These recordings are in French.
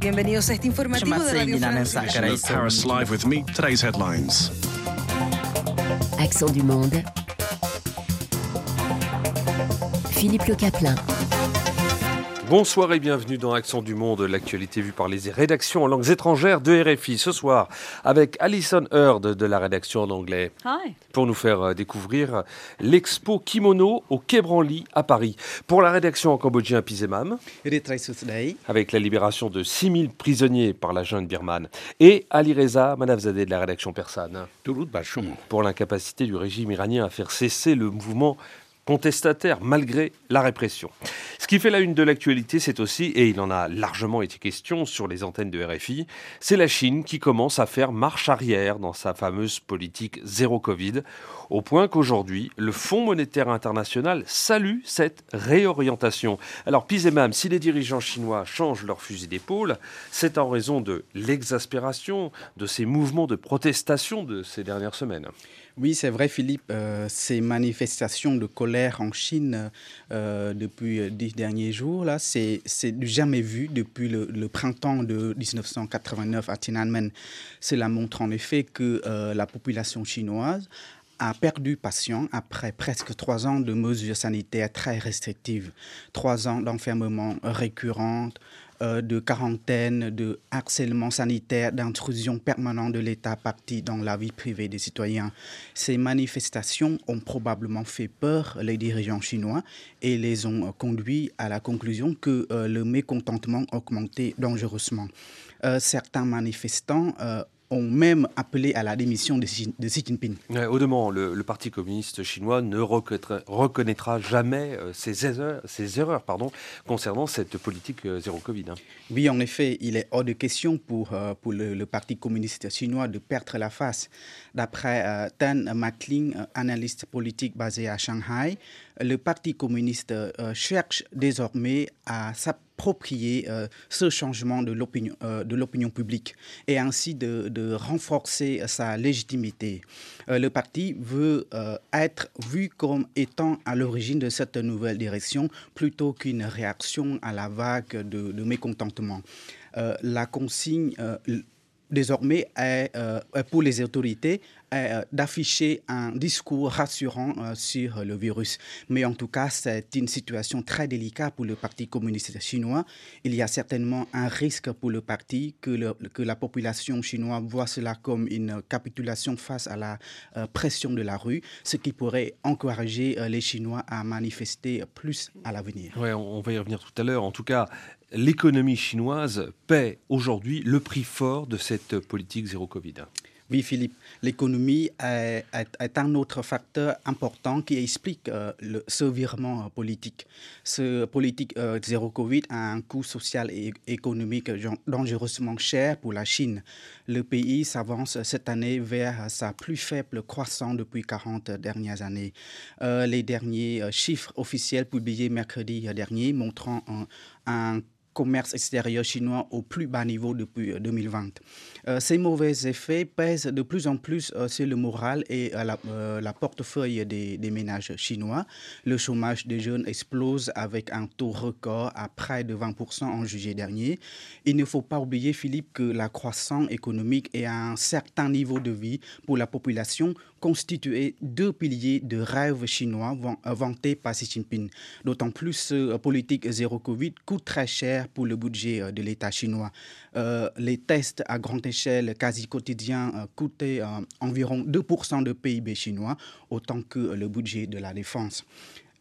Bienvenidos a este informativo de Radio France. Paris Live with me. Today's headlines. Accent du monde. Philippe Le Caplin. Bonsoir et bienvenue dans Accent du Monde, l'actualité vue par les rédactions en langues étrangères de RFI. Ce soir, avec Alison Heard de la rédaction en anglais. Hi. Pour nous faire euh, découvrir l'expo Kimono au Quai Branly à Paris. Pour la rédaction en cambodgien Pizemam, avec la libération de 6000 prisonniers par la junte birmane. Et Ali Reza Manavzadeh de la rédaction persane. Pour l'incapacité du régime iranien à faire cesser le mouvement contestataire malgré la répression. Ce qui fait la une de l'actualité, c'est aussi, et il en a largement été question sur les antennes de RFI, c'est la Chine qui commence à faire marche arrière dans sa fameuse politique zéro Covid, au point qu'aujourd'hui, le Fonds monétaire international salue cette réorientation. Alors, pis et même, si les dirigeants chinois changent leur fusil d'épaule, c'est en raison de l'exaspération de ces mouvements de protestation de ces dernières semaines. Oui, c'est vrai, Philippe. Euh, ces manifestations de colère en Chine euh, depuis dix derniers jours, là, c'est jamais vu depuis le, printemps de 1989 à Tiananmen. Cela montre en effet que euh, la population chinoise a perdu patient après presque trois ans de mesures sanitaires très restrictives, trois ans d'enfermement récurrent, euh, de quarantaine, de harcèlement sanitaire, d'intrusion permanente de l'État parti dans la vie privée des citoyens. Ces manifestations ont probablement fait peur les dirigeants chinois et les ont euh, conduits à la conclusion que euh, le mécontentement augmentait dangereusement. certains manifestants ont même appelé à la démission de Xi, Jinping. au demeurant, le, Parti communiste chinois ne reconnaîtra, jamais euh, ses erreurs, ses erreurs pardon, concernant cette politique euh, zéro Covid. Hein. Oui, en effet, il est hors de question pour, euh, pour le, Parti communiste chinois de perdre la face. D'après Tan McLean, analyste politique basé à Shanghai, le Parti communiste cherche désormais à s'appuyer approprier euh, ce changement de l'opinion euh, publique et ainsi de, renforcer sa légitimité. Euh, le parti veut être vu comme étant à l'origine de cette nouvelle direction plutôt qu'une réaction à la vague de, de mécontentement. la consigne désormais est, pour les autorités euh, d'afficher un discours rassurant euh, sur le virus. Mais en tout cas, c'est une situation très délicate pour le Parti communiste chinois. Il y a certainement un risque pour le parti que, la population chinoise voit cela comme une capitulation face à la euh, pression de la rue, ce qui pourrait encourager les Chinois à manifester plus à l'avenir. Oui, on va y revenir tout à l'heure. En tout cas, l'économie chinoise paie aujourd'hui le prix fort de cette politique zéro Covid. Oui, Philippe, l'économie est, un autre facteur important qui explique euh, ce virement euh, politique. Ce politique euh, zéro Covid a un coût social et économique dangereusement cher pour la Chine. Le pays s'avance cette année vers sa plus faible croissance depuis 40 dernières années. les derniers chiffres officiels publiés mercredi dernier montrant un, un commerce extérieur chinois au plus bas niveau depuis 2020. Euh, euh, ces mauvais effets pèsent de plus en plus euh, sur le moral et la, la, portefeuille des, des, ménages chinois. Le chômage des jeunes explose avec un taux record à près de 20% en juillet dernier. Il ne faut pas oublier, Philippe, que la croissance économique et un certain niveau de vie pour la population constituaient deux piliers de rêve chinois vantés par Xi Jinping. D'autant plus, politique zéro Covid coûte très cher pour le budget euh, de l'État chinois. Euh, les tests à grande échelle quasi quotidiens euh, coûtaient environ 2% de PIB chinois, autant que le budget de la défense.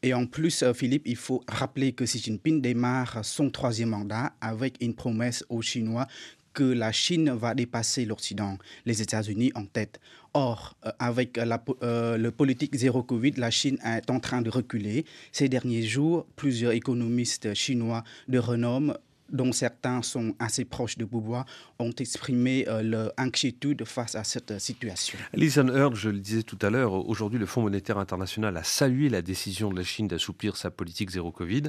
Et en plus, Philippe, il faut rappeler que Xi Jinping démarre son troisième mandat avec une promesse aux Chinois que la Chine va dépasser l'Occident, les États-Unis en tête. Or, avec la, le politique zéro Covid, la Chine est en train de reculer. Ces derniers jours, plusieurs économistes chinois de renom dont certains sont assez proches de Boubois, ont exprimé euh, leur inquiétude face à cette situation. Lisa Heard, je le disais tout à l'heure, aujourd'hui le Fonds monétaire international a salué la décision de la Chine d'assouplir sa politique zéro Covid.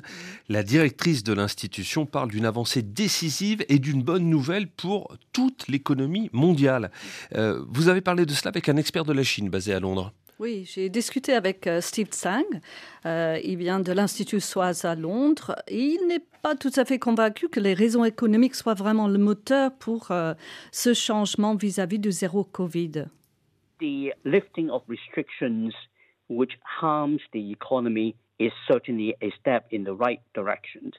La directrice de l'institution parle d'une avancée décisive et d'une bonne nouvelle pour toute l'économie mondiale. Euh, vous avez parlé de cela avec un expert de la Chine basé à Londres. Oui, j'ai discuté avec euh, Steve Tsang. Euh, il vient de l'Institut Soise à Londres. il n'est pas tout à fait convaincu que les raisons économiques soient vraiment le moteur pour euh, ce changement vis-à-vis -vis du zéro Covid. The lifting of restrictions which harms the economy is certainly a step in the right direction.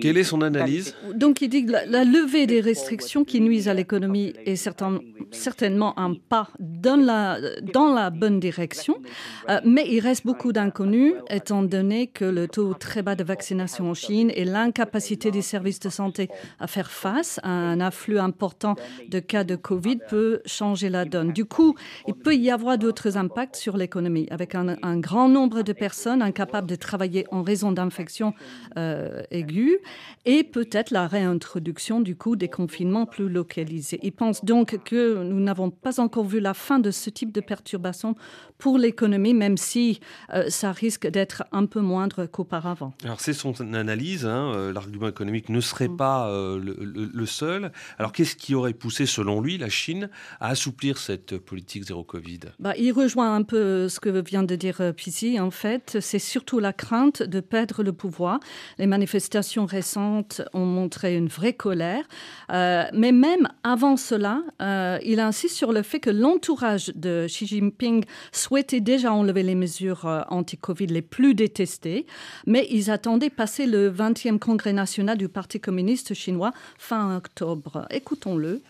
Quelle est son analyse Donc il dit que la, levée des restrictions qui nuisent à l'économie est certainement un pas dans la, dans la bonne direction, euh, mais il reste beaucoup d'inconnus étant donné que le taux très bas de vaccination en Chine et l'incapacité des services de santé à faire face à un afflux important de cas de Covid peut changer la donne. Du coup, il peut y avoir d'autres impacts sur l'économie avec un, grand nombre de personnes incapables de travailler en raison d'infections. Euh, euh, aiguë et peut-être la réintroduction du coup des confinements plus localisés. Il pense donc que nous n'avons pas encore vu la fin de ce type de perturbation pour l'économie, même si euh, ça risque d'être un peu moindre qu'auparavant. Alors c'est son analyse, hein, euh, l'argument économique ne serait mm. pas le, seul. Alors qu'est-ce qui aurait poussé, selon lui, la Chine à assouplir cette politique zéro Covid? Bah, Il rejoint un peu ce que vient de dire Pisi. En fait, c'est surtout la crainte de perdre le pouvoir. Les manifestations récentes ont montré une vraie colère. Euh, mais même avant cela, euh, il insiste sur le fait que l'entourage de Xi Jinping souhaitait déjà enlever les mesures euh, anti-Covid les plus détestées, mais ils attendaient passer le 20e congrès national du Parti communiste chinois fin octobre. Écoutons-le.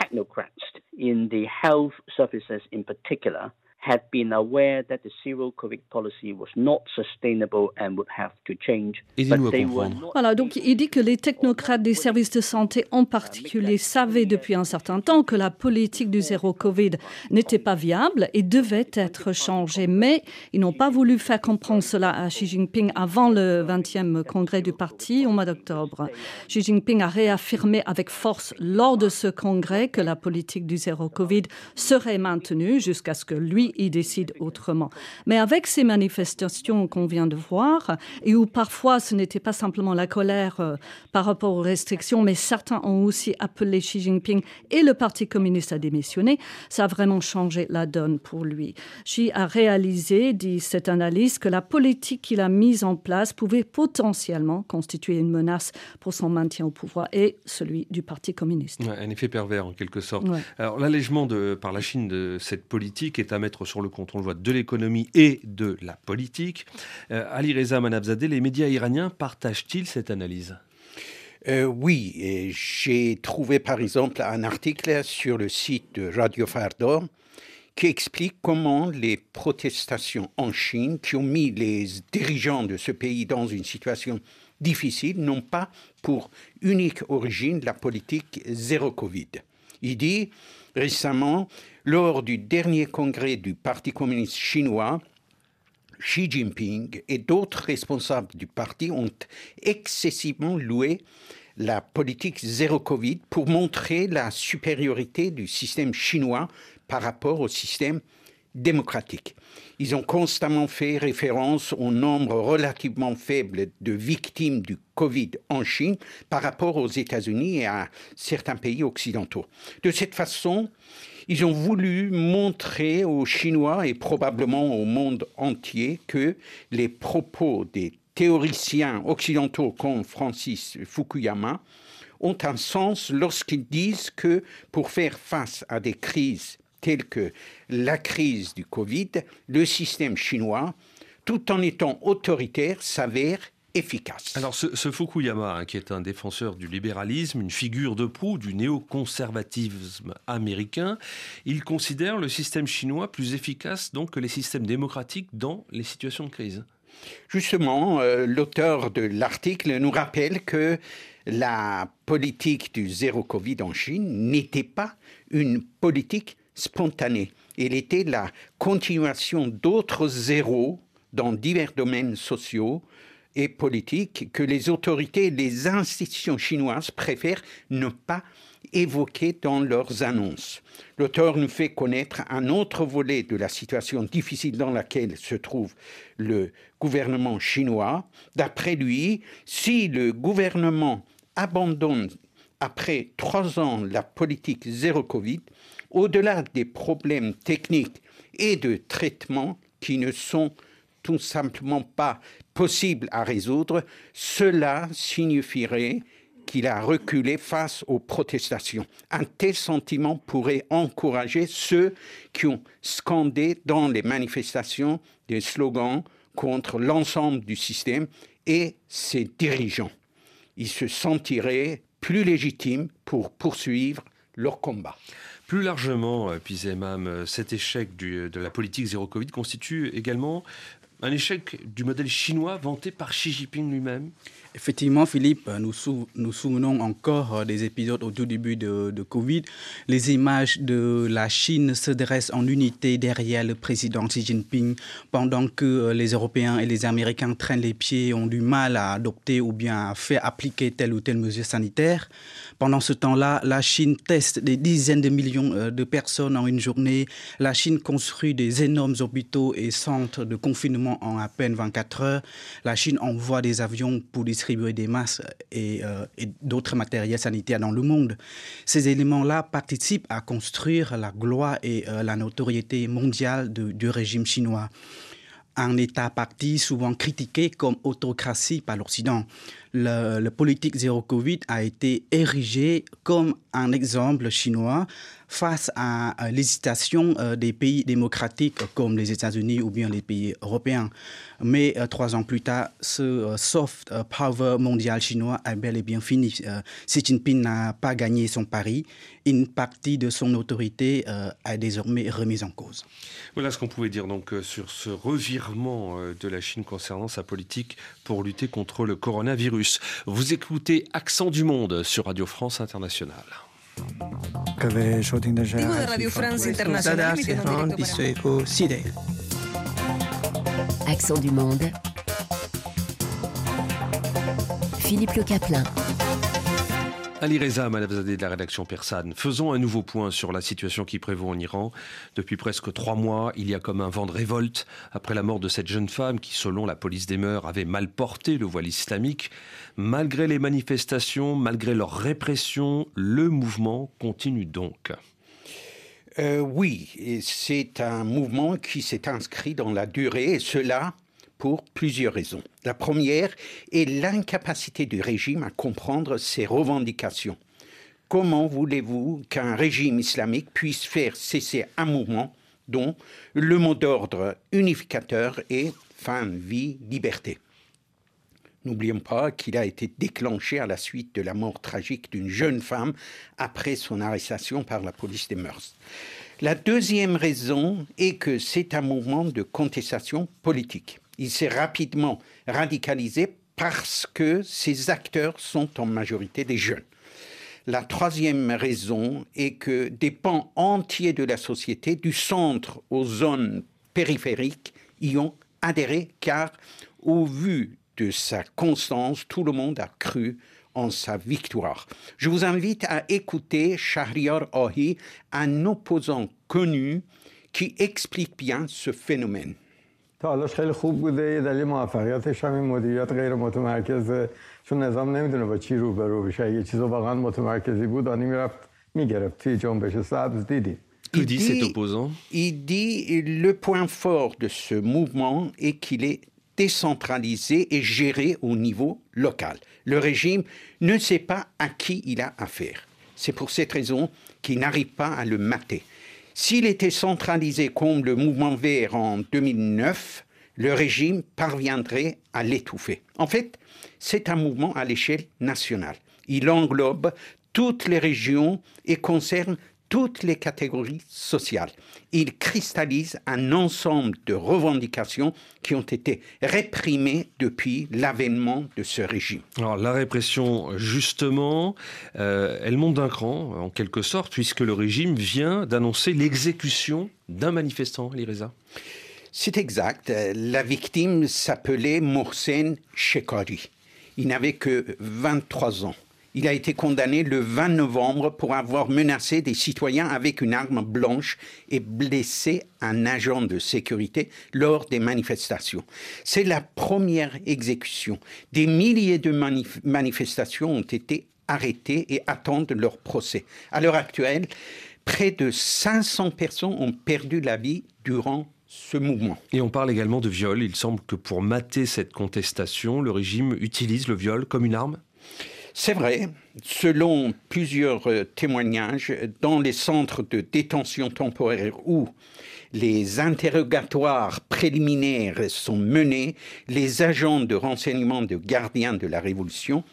Technocrats in the health services in particular had been aware that the zero COVID policy was not sustainable and would have to change. Voilà, donc il dit que les technocrates des services de santé en particulier savaient depuis un certain temps que la politique du zéro Covid n'était pas viable et devait être changée, mais ils n'ont pas voulu faire comprendre cela à Xi Jinping avant le 20e congrès du parti au mois d'octobre. Xi Jinping a réaffirmé avec force lors de ce congrès que la politique du zéro Covid serait maintenue jusqu'à ce que lui il décide autrement. Mais avec ces manifestations qu'on vient de voir, et où parfois ce n'était pas simplement la colère euh, par rapport aux restrictions, mais certains ont aussi appelé Xi Jinping et le Parti communiste à démissionner, ça a vraiment changé la donne pour lui. Xi a réalisé, dit cette analyse, que la politique qu'il a mise en place pouvait potentiellement constituer une menace pour son maintien au pouvoir et celui du Parti communiste. un effet pervers en quelque sorte. Alors l'allègement par la Chine de cette politique est à mettre sur le compte, on le voit, de l'économie et de la politique. Euh, Ali Reza Manabzadeh, les médias iraniens partagent-ils cette analyse? Euh, oui, j'ai trouvé par exemple un article sur le site de Radio Fardo qui explique comment les protestations en Chine, qui ont mis les dirigeants de ce pays dans une situation difficile, n'ont pas pour unique origine la politique zéro Covid. Il dit récemment, lors du dernier congrès du Parti communiste chinois, Xi Jinping et d'autres responsables du parti ont excessivement loué la politique zéro Covid pour montrer la supériorité du système chinois par rapport au système démocratique. Ils ont constamment fait référence au nombre relativement faible de victimes du Covid en Chine par rapport aux États-Unis et à certains pays occidentaux. De cette façon, ils ont voulu montrer aux Chinois et probablement au monde entier que les propos des théoriciens occidentaux comme Francis Fukuyama ont un sens lorsqu'ils disent que pour faire face à des crises telles que la crise du Covid, le système chinois, tout en étant autoritaire, s'avère efficace. Alors ce, Fukuyama, hein, qui est un défenseur du libéralisme, une figure de proue du néoconservatisme américain, il considère le système chinois plus efficace donc que les systèmes démocratiques dans les situations de crise. Justement, euh, l'auteur de l'article nous rappelle que la politique du zéro Covid en Chine n'était pas une politique spontanée. Elle était la continuation d'autres zéros dans divers domaines sociaux, et politique que les autorités et les institutions chinoises préfèrent ne pas évoquer dans leurs annonces. L'auteur nous fait connaître un autre volet de la situation difficile dans laquelle se trouve le gouvernement chinois. D'après lui, si le gouvernement abandonne après trois ans la politique zéro Covid, au-delà des problèmes techniques et de traitements qui ne sont tout simplement pas possibles à résoudre, cela signifierait qu'il a reculé face aux protestations. Un tel sentiment pourrait encourager ceux qui ont scandé dans les manifestations des slogans contre l'ensemble du système et ses dirigeants. Ils se sentiraient plus légitimes pour poursuivre leur combat. Plus largement, euh, Pizemam, euh, cet échec de la politique zéro Covid constitue également un échec du modèle chinois vanté par Xi Jinping lui-même Effectivement, Philippe, nous nous souvenons encore euh, des épisodes au tout début de, Covid. Les images de la Chine se dressent en unité derrière le président Xi Jinping, pendant que euh, les Européens et les Américains traînent les pieds, ont du mal à adopter ou bien à faire appliquer telle ou telle mesure sanitaire. Pendant ce temps-là, la Chine teste des dizaines de millions euh, de personnes en une journée. La Chine construit des énormes hôpitaux et centres de confinement en à peine 24 heures. La Chine envoie des avions pour distribuer des masques et, euh, et d'autres matériels sanitaires dans le monde. Ces éléments-là participent à construire la gloire et euh, la notoriété mondiale du régime chinois un État parti souvent critiqué comme autocratie par l'Occident. Le, politique zéro Covid a été érigé comme un exemple chinois face à, l'hésitation euh, des pays démocratiques comme les États-Unis ou bien les pays européens. Mais euh, trois ans plus tard, ce euh, soft power mondial chinois a bel et bien fini. Xi Jinping n'a pas gagné son pari. Une partie de son autorité a désormais remise en cause. Voilà ce qu'on pouvait dire donc sur ce revirement de la Chine concernant sa politique pour lutter contre le coronavirus. Vous écoutez Accent du Monde sur Radio France Internationale. Radio France Internationale Accent du monde. Philippe Le Caplin. Ali Reza, Malabzadeh de la rédaction persane. Faisons un nouveau point sur la situation qui prévaut en Iran. Depuis presque trois mois, il y a comme un vent de révolte après la mort de cette jeune femme qui, selon la police des mœurs, avait mal porté le voile islamique. Malgré les manifestations, malgré leur répression, le mouvement continue donc. Euh, oui, c'est un mouvement qui s'est inscrit dans la durée, et cela pour plusieurs raisons. La première est l'incapacité du régime à comprendre ses revendications. Comment voulez-vous qu'un régime islamique puisse faire cesser un mouvement dont le mot d'ordre unificateur est fin, vie, liberté? N'oublions pas qu'il a été déclenché à la suite de la mort tragique d'une jeune femme après son arrestation par la police des mœurs. La deuxième raison est que c'est un mouvement de contestation politique. Il s'est rapidement radicalisé parce que ses acteurs sont en majorité des jeunes. La troisième raison est que des pans entiers de la société, du centre aux zones périphériques, y ont adhéré car, au vu de sa constance, tout le monde a cru en sa victoire. Je vous invite à écouter Shahriar Ohi, un opposant connu qui explique bien ce phénomène. تا حالاش خیلی خوب بوده یه دلیل موفقیتش هم این مدیریت غیر متمرکزه چون نظام نمیدونه با چی روبرو بشه یه چیز واقعا متمرکزی بود آنی میرفت میگرفت توی جنبش سبز دیدی Que dit cet opposant Il dit le point fort de ce mouvement est qu'il est décentralisé et géré au niveau local. Le régime ne sait pas à qui il a affaire. C'est pour cette raison qu'il n'arrive pas à le mater. S'il était centralisé comme le mouvement vert en 2009, le régime parviendrait à l'étouffer. En fait, c'est un mouvement à l'échelle nationale. Il englobe toutes les régions et concerne toutes les catégories sociales. Il cristallise un ensemble de revendications qui ont été réprimées depuis l'avènement de ce régime. Alors la répression, justement, euh, elle monte d'un cran, en quelque sorte, puisque le régime vient d'annoncer l'exécution d'un manifestant, Lireza. C'est exact. La victime s'appelait Mohsen Shekari. Il n'avait que 23 ans. Il a été condamné le 20 novembre pour avoir menacé des citoyens avec une arme blanche et blessé un agent de sécurité lors des manifestations. C'est la première exécution. Des milliers de manif manifestations ont été arrêtées et attendent leur procès. À l'heure actuelle, Près de 500 personnes ont perdu la vie durant ce mouvement. Et on parle également de viol. Il semble que pour mater cette contestation, le régime utilise le viol comme une arme? C'est vrai, selon plusieurs euh, témoignages, dans les centres de détention temporaire où les interrogatoires préliminaires sont menés, les agents de renseignement de gardiens de la Révolution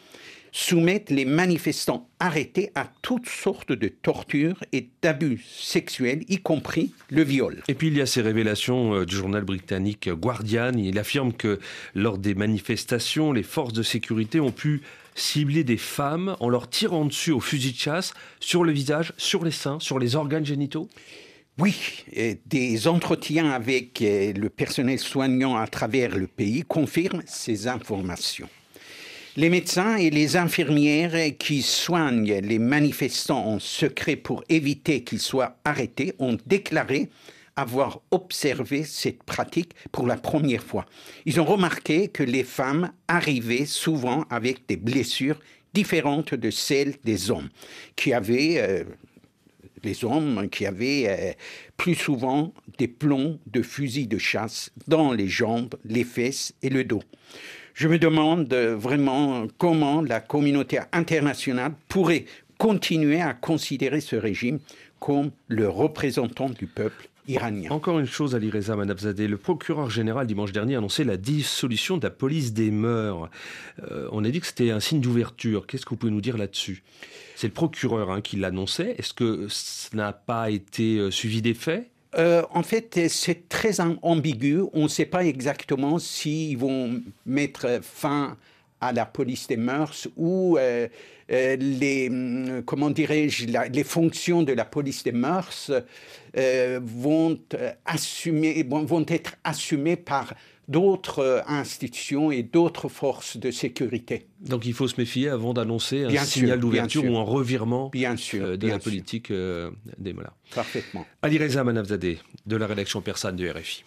soumettent les manifestants arrêtés à toutes sortes de tortures et d'abus sexuels, y compris le viol. Et puis il y a ces révélations euh, du journal britannique Guardian. Il affirme que lors des manifestations, les forces de sécurité ont pu cibler des femmes en leur tirant dessus au fusil de chasse sur le visage, sur les seins, sur les organes génitaux oui, des entretiens avec euh, le personnel soignant à travers le pays confirment ces informations. Les médecins et les infirmières qui soignent les manifestants en secret pour éviter qu'ils soient arrêtés ont déclaré avoir observé cette pratique pour la première fois. Ils ont remarqué que les femmes arrivaient souvent avec des blessures différentes de celles des hommes, qui avaient, euh, les hommes qui avaient euh, plus souvent des plombs de fusils de chasse dans les jambes, les fesses et le dos. Je me demande vraiment comment la communauté internationale pourrait continuer à considérer ce régime comme le représentant du peuple Iranien. Encore une chose, Ali Reza Manabzadeh. Le procureur général, dimanche dernier, a annoncé la dissolution de la police des mœurs. Euh, on a dit que c'était un signe d'ouverture. Qu'est-ce que vous pouvez nous dire là-dessus? C'est le procureur hein, qui l'annonçait. Est-ce que ça n'a pas été euh, suivi des faits? Euh, en fait, c'est très ambigu. On ne sait pas exactement s'ils vont mettre fin à la police des mœurs ou euh, euh, les, hum, comment dirais-je, les fonctions de la police des mœurs vont être assumées par d'autres institutions et d'autres forces de sécurité. Donc il faut se méfier avant d'annoncer un signal d'ouverture ou un revirement bien sûr, de la politique des Mollahs. Parfaitement. Ali Reza Manavzadeh, de la rédaction persane du RFI.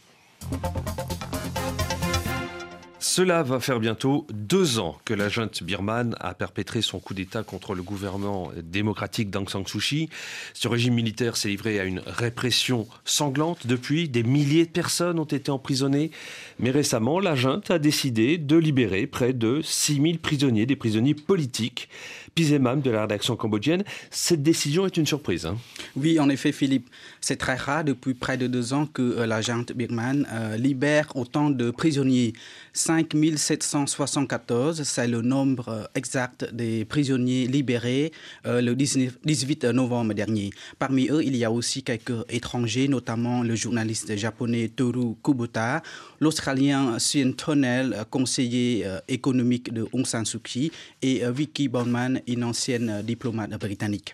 Cela va faire bientôt deux ans que la junte birmane a perpétré son coup d'État contre le gouvernement démocratique d'Aung San Suu Kyi. Ce régime militaire s'est livré à une répression sanglante. Depuis, des milliers de personnes ont été emprisonnées. Mais récemment, la junte a décidé de libérer près de 6000 prisonniers, des prisonniers politiques. Pizemam de la rédaction cambodgienne, cette décision est une surprise. Hein. Oui, en effet, Philippe. C'est très rare depuis près de deux ans que euh, la euh, libère autant de prisonniers. 5774, c'est le nombre euh, exact des prisonniers libérés le 18 novembre dernier. Parmi eux, il y a aussi quelques étrangers, notamment le journaliste japonais Toru Kubota, l'Australien Sien Tonnell, conseiller économique de Aung San Suu Kyi, et Vicky Bowman, une ancienne diplomate britannique.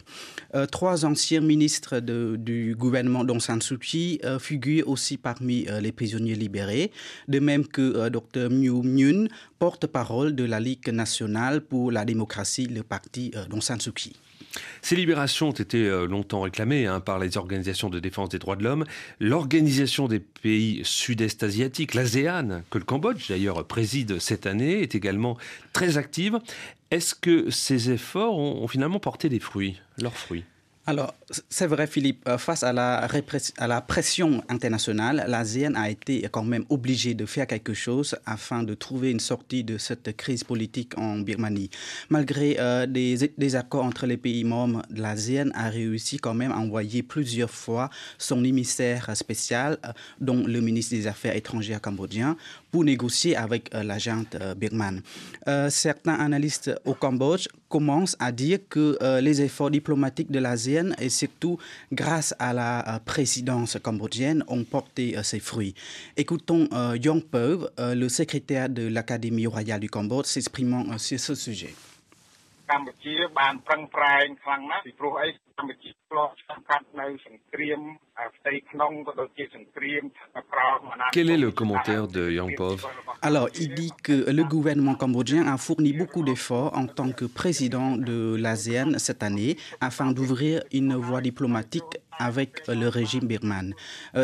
Euh, trois anciens ministres du gouvernement d'Aung San Suu Kyi euh, figurent aussi parmi euh, les prisonniers libérés, de même que Dr Myu Myun, porte-parole de la Ligue nationale pour la démocratie, le parti d'Aung San Suu Kyi. Ces libérations ont été longtemps réclamées hein, par les organisations de défense des droits de l'homme. L'Organisation des pays sud-est asiatiques, l'ASEAN, que le Cambodge d'ailleurs préside cette année, est également très active. Est-ce que ces efforts ont, finalement porté des fruits, leurs fruits? Alors, c'est vrai, Philippe, euh, face à la, pression internationale, l'ASEAN a été quand même obligée de faire quelque chose afin de trouver une sortie de cette crise politique en Birmanie. Malgré euh, des, accords entre les pays membres, l'ASEAN a réussi quand même à envoyer plusieurs fois son émissaire spécial, euh, dont le ministre des Affaires étrangères cambodgien, pour négocier avec l'agent birmane. certains analystes au Cambodge commencent à dire que les efforts diplomatiques de l'ASEAN et surtout grâce à la euh, présidence cambodgienne ont porté euh, ses fruits. Écoutons euh, Yong Peu, le secrétaire de l'Académie royale du Cambodge, s'exprimant sur ce sujet. Quel est le commentaire de Yang Pov? Alors, il dit que le gouvernement cambodgien a fourni beaucoup d'efforts en tant que président de l'ASEAN cette année afin d'ouvrir une voie diplomatique avec le régime birman.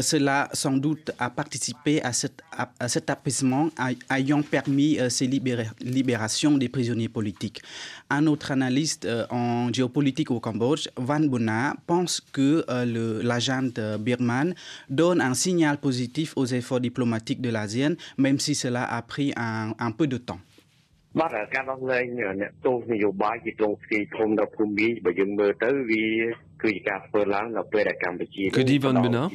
cela, sans doute, a participé à, cet apaisement ayant permis ces libérations des prisonniers politiques. Un autre analyste en géopolitique au Cambodge, Van Bona, pense que l'agent birman donne un signal positif aux efforts diplomatiques de l'ASEAN, même si cela a pris un, un peu de temps. បាទការដោះលែងអ្នកទោសនយោបាយជាទងស្គាយធំនៅភូមិបើយើងមើលទៅវា Que dit Van Bena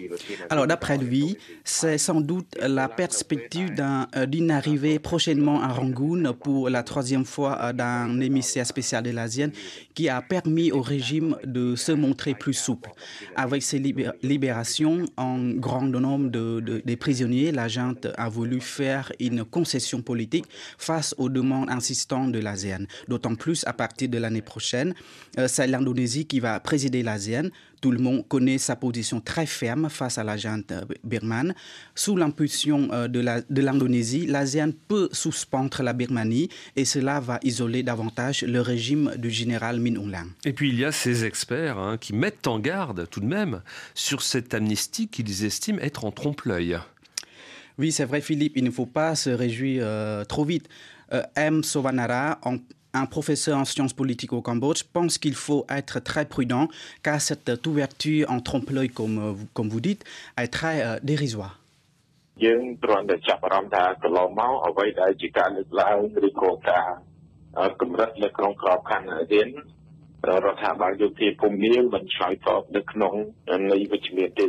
Alors, d'après lui, c'est sans doute la perspective euh, d'une arrivée prochainement à Rangoon pour la troisième fois euh, d'un émissaire spécial de l'ASEAN qui a permis au régime de se montrer plus souple. Avec ces libérations en grand nombre de, des prisonniers, l'agent a voulu faire une concession politique face aux demandes insistantes de l'ASEAN. D'autant plus à partir de l'année prochaine, euh, c'est l'Indonésie qui va présider la tout le monde connaît sa position très ferme face à l'agent euh, birmane. Sous l'impulsion euh, de l'Indonésie, l'ASEAN peut suspendre la Birmanie et cela va isoler davantage le régime du général Min Aung Hlaing. Et puis il y a ces experts hein, qui mettent en garde tout de même sur cette amnistie qu'ils estiment être en trompe-l'œil. Oui, c'est vrai, Philippe, il ne faut pas se réjouir euh, trop vite. M. Sovanara, en un professeur en sciences politiques au Cambodge, pense qu'il faut être très prudent car cette ouverture en trompe-l'œil, comme, comme vous dites, est très euh, dérisoire.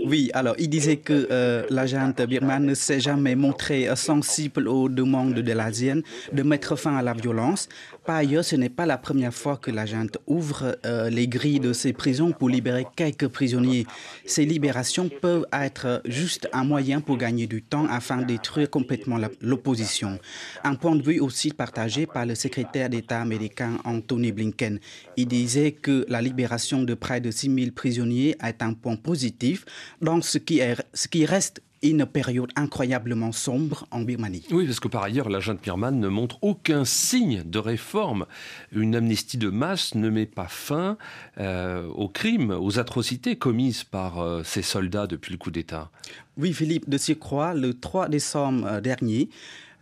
Oui, alors il disait que euh, l'agent birmane ne s'est jamais montré sensible aux demandes de l'Asienne de mettre fin à la violence. Par ailleurs, ce n'est pas la première fois que l'agent ouvre les grilles de ses prisons pour libérer quelques prisonniers. Ces libérations peuvent être juste un moyen pour gagner du temps afin de détruire complètement l'opposition. Un point de vue aussi partagé par le secrétaire d'État américain Anthony Blinken. Il disait que la libération de près de 6 000 prisonniers est un point positif dans ce qui, est, ce qui reste une période incroyablement sombre en Birmanie. Oui, parce que par ailleurs, l'agent Birman ne montre aucun signe de réforme. Une amnistie de masse ne met pas fin euh, aux crimes, aux atrocités commises par euh, ces soldats depuis le coup d'État. Oui, Philippe, de surcroît, le 3 décembre euh, dernier,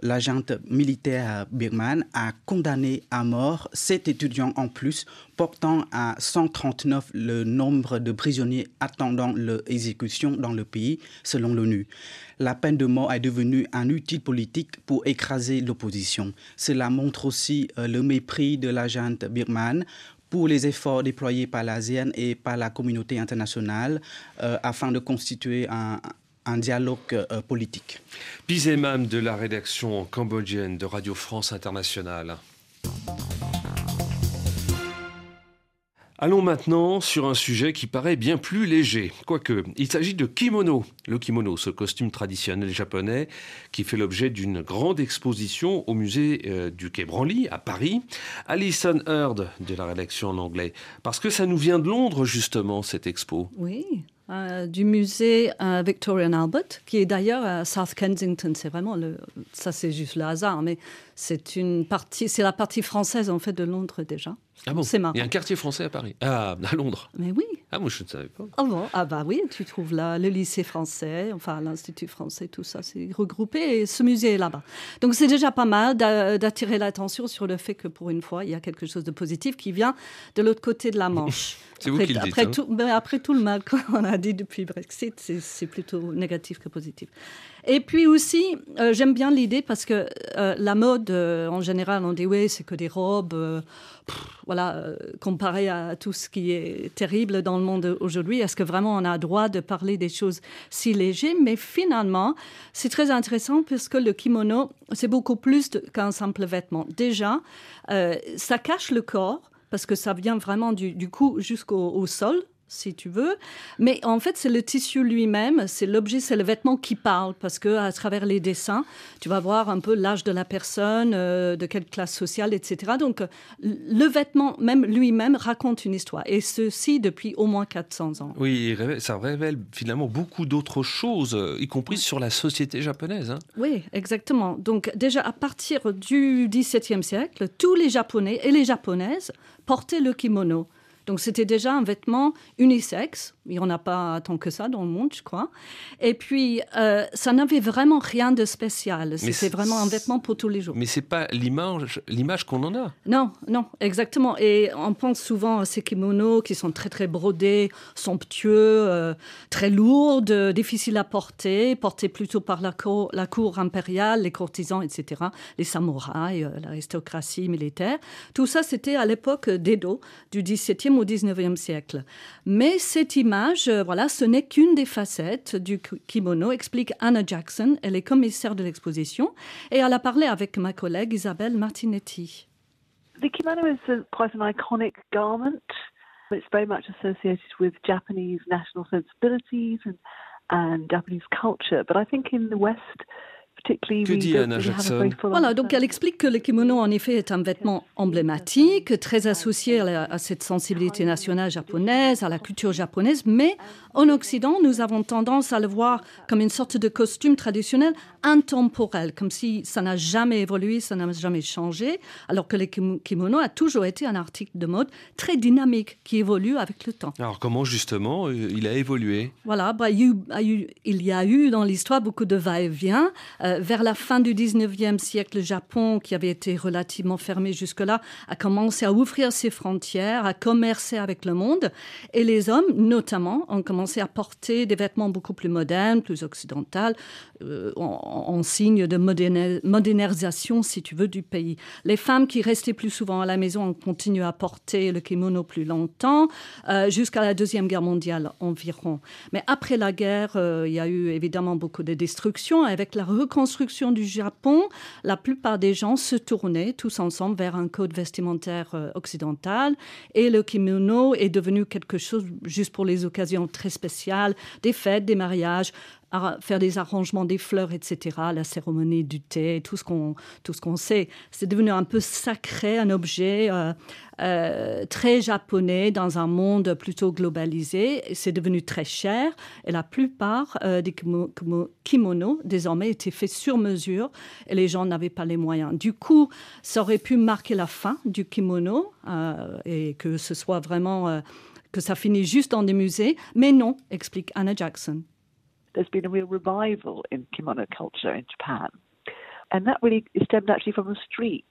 l'agent militaire birman a condamné à mort sept étudiants en plus, portant à 139 le nombre de prisonniers attendant leur exécution dans le pays, selon l'ONU. La peine de mort est devenue un outil politique pour écraser l'opposition. Cela montre aussi euh, le mépris de l'agent birman pour les efforts déployés par l'ASEAN et par la communauté internationale euh, afin de constituer un, un dialogue euh, politique. Pizemam de la rédaction cambodgienne de Radio France Internationale. Allons maintenant sur un sujet qui paraît bien plus léger. Quoique, il s'agit de kimono. Le kimono, ce costume traditionnel japonais qui fait l'objet d'une grande exposition au musée euh, du Quai Branly à Paris. Alison Heard de la rédaction en anglais. Parce que ça nous vient de Londres, justement, cette expo. Oui, euh, du musée euh, Victorian Albert, qui est d'ailleurs à South Kensington. C'est vraiment le, ça, c'est juste le hasard, mais c'est une partie, c'est la partie française en fait de Londres déjà. Ah bon C'est marrant. Il y a un quartier français à Paris, ah, à Londres. Mais oui. Ah moi je ne savais pas. Ah bon? Ah bah oui, tu trouves là le lycée français, enfin l'institut français, tout ça, c'est regroupé et ce musée est là-bas. Donc c'est déjà pas mal d'attirer l'attention sur le fait que pour une fois il y a quelque chose de positif qui vient de l'autre côté de la Manche. c'est vous qui le dites. Après, hein. tout, ben, après tout le mal qu'on a dit depuis Brexit, c'est plutôt négatif que positif. Et puis aussi, euh, j'aime bien l'idée parce que euh, la mode, euh, en général, on dit oui, c'est que des robes, voilà, comparé à tout ce qui est terrible dans le monde aujourd'hui. Est-ce que vraiment on a droit de parler des choses si légères? Mais finalement, c'est très intéressant parce que le kimono, c'est beaucoup plus qu'un simple vêtement. Déjà, ça cache le corps parce que ça vient vraiment du, du cou jusqu'au sol si tu veux. Mais en fait, c'est le tissu lui-même, c'est l'objet, c'est le vêtement qui parle, parce que à travers les dessins, tu vas voir un peu l'âge de la personne, euh, de quelle classe sociale, etc. Donc, le vêtement même lui-même raconte une histoire, et ceci depuis au moins 400 ans. Oui, ça révèle finalement beaucoup d'autres choses, y compris sur la société japonaise. Hein. Oui, exactement. Donc, déjà à partir du XVIIe siècle, tous les Japonais et les Japonaises portaient le kimono. Donc c'était déjà un vêtement unisexe Il n'y en a pas tant que ça dans le monde, je crois. Et puis, euh, ça n'avait vraiment rien de spécial. C'était vraiment un vêtement pour tous les jours. Mais c'est pas l'image, l'image qu'on en a. Non, non, exactement. Et on pense souvent à ces kimonos qui sont très très brodés, somptueux, euh, très lourds, difficiles à porter, portés plutôt par la cour, la cour impériale, les courtisans, etc., les samouraïs, euh, l'aristocratie militaire. Tout ça, c'était à l'époque d'Edo, du XVIIe au XIXe siècle. Mais cette image euh, voilà, ce n'est qu'une des facettes du kimono, explique Anna Jackson. Elle est commissaire de l'exposition et elle a parlé avec ma collègue Isabelle Martinetti. The kimono is a, quite an iconic garment. It's very much associated with Japanese national sensibilities and, and Japanese culture. But I think in the West, que dit Anna Jackson? Voilà, donc elle explique que le kimono, en effet, est un vêtement emblématique, très associé à, cette sensibilité nationale japonaise, à la culture japonaise, mais en Occident, nous avons tendance à le voir comme une sorte de costume traditionnel intemporel, comme si ça n'a jamais évolué, ça n'a jamais changé, alors que le kimono a toujours été un article de mode très dynamique qui évolue avec le temps. Alors comment justement euh, il a évolué? Voilà, bah, il, y a eu, dans l'histoire beaucoup de va-et-vient. Euh, euh, vers la fin du 19e siècle, le Japon, qui avait été relativement fermé jusque-là, a commencé à ouvrir ses frontières, à commercer avec le monde. Et les hommes, notamment, ont commencé à porter des vêtements beaucoup plus modernes, plus occidentaux, euh, en, signe de modernisation, si tu veux, du pays. Les femmes qui restaient plus souvent à la maison ont continué à porter le kimono plus longtemps, euh, jusqu'à la Deuxième Guerre mondiale environ. Mais après la guerre, il y a eu évidemment beaucoup de destruction avec la reconstruction construction du Japon, la plupart des gens se tournaient tous ensemble vers un code vestimentaire euh, occidental et le kimono est devenu quelque chose juste pour les occasions très spéciales, des fêtes, des mariages, faire des arrangements des fleurs, etc., la cérémonie du thé, tout ce qu'on tout ce qu'on sait. C'est devenu un peu sacré, un objet euh, euh, très japonais dans un monde plutôt globalisé. C'est devenu très cher et la plupart euh, des kimonos désormais étaient faits sur mesure et les gens n'avaient pas les moyens. Du coup, ça aurait pu marquer la fin du kimono et que ce soit vraiment que ça finisse juste dans des musées, mais non, explique Anna Jackson. There's been a real revival in kimono culture in Japan. And that really stemmed actually from the street.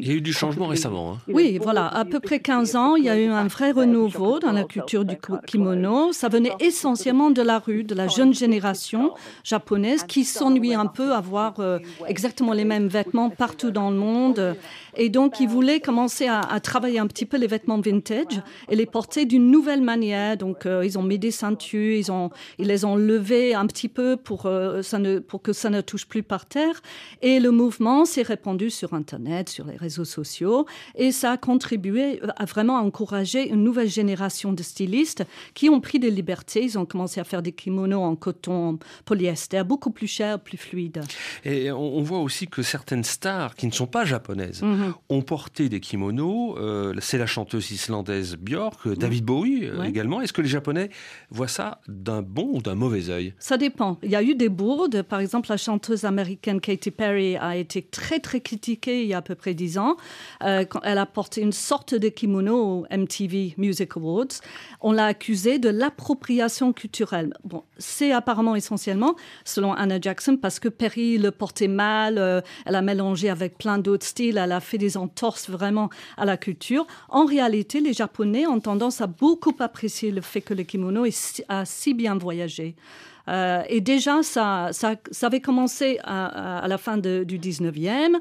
Il y a eu du changement récemment. Hein. Oui, voilà. À peu près 15 ans, il y a eu un vrai renouveau dans la culture du kimono. Ça venait essentiellement de la rue, de la jeune génération japonaise qui s'ennuie un peu à voir euh, exactement les mêmes vêtements partout dans le monde. Et donc, ils voulaient commencer à, travailler un petit peu les vêtements vintage et les porter d'une nouvelle manière. Donc, euh, ils ont mis des ceintures, ils, ont, ils les ont levées un petit peu pour, euh, ça ne, pour que ça ne touche plus par terre. Et le mouvement s'est répandu sur Internet, sur les réseaux sociaux. Et ça a contribué à vraiment encourager une nouvelle génération de stylistes qui ont pris des libertés. Ils ont commencé à faire des kimonos en coton, polyester, beaucoup plus chers, plus fluides. Et on voit aussi que certaines stars qui ne sont pas japonaises, mhm. Mhm. ont porté des kimonos. Euh, c'est la chanteuse islandaise Björk, euh, David Bowie euh, également. Est-ce que les Japonais voient ça d'un bon ou d'un mauvais œil? Ça dépend. Il y a eu des bourdes. Par exemple, la chanteuse américaine Katy Perry a été très très critiquée il y a à peu près dix ans quand elle a porté une sorte de kimono au MTV Music Awards. On l'a accusée de l'appropriation culturelle. Bon, c'est apparemment essentiellement, selon Anna Jackson, parce que Perry le portait mal. elle a mélangé avec plein d'autres styles. Elle a fait des entorses vraiment à la culture. En réalité, les Japonais ont tendance à beaucoup apprécier le fait que le kimono a si bien voyagé. Euh, et déjà, ça, ça, ça, avait commencé à, la fin du 19e.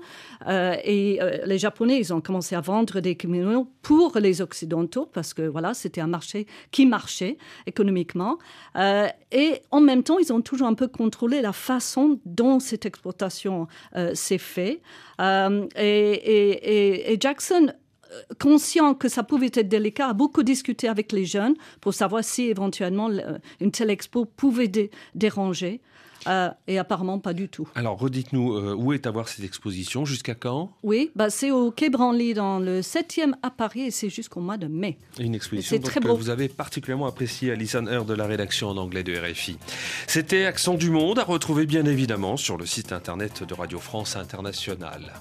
Euh, et euh, les Japonais, ils ont commencé à vendre des kimonos pour les Occidentaux, parce que voilà, c'était un marché qui marchait économiquement. et en même temps, ils ont toujours un peu contrôlé la façon dont cette exportation s'est faite. et, et Jackson conscient que ça pouvait être délicat, a beaucoup discuté avec les jeunes pour savoir si éventuellement une telle expo pouvait déranger. Euh, et apparemment pas du tout. Alors redites-nous, euh, où est à voir cette exposition Jusqu'à quand? Oui, bah, c'est au Quai Branly dans le 7e à Paris et c'est jusqu'au mois de mai. Une exposition donc, que vous avez particulièrement appréciée, Alison Heard de la rédaction en anglais de RFI. C'était Accent du Monde, à retrouver bien évidemment sur le site internet de Radio France Internationale.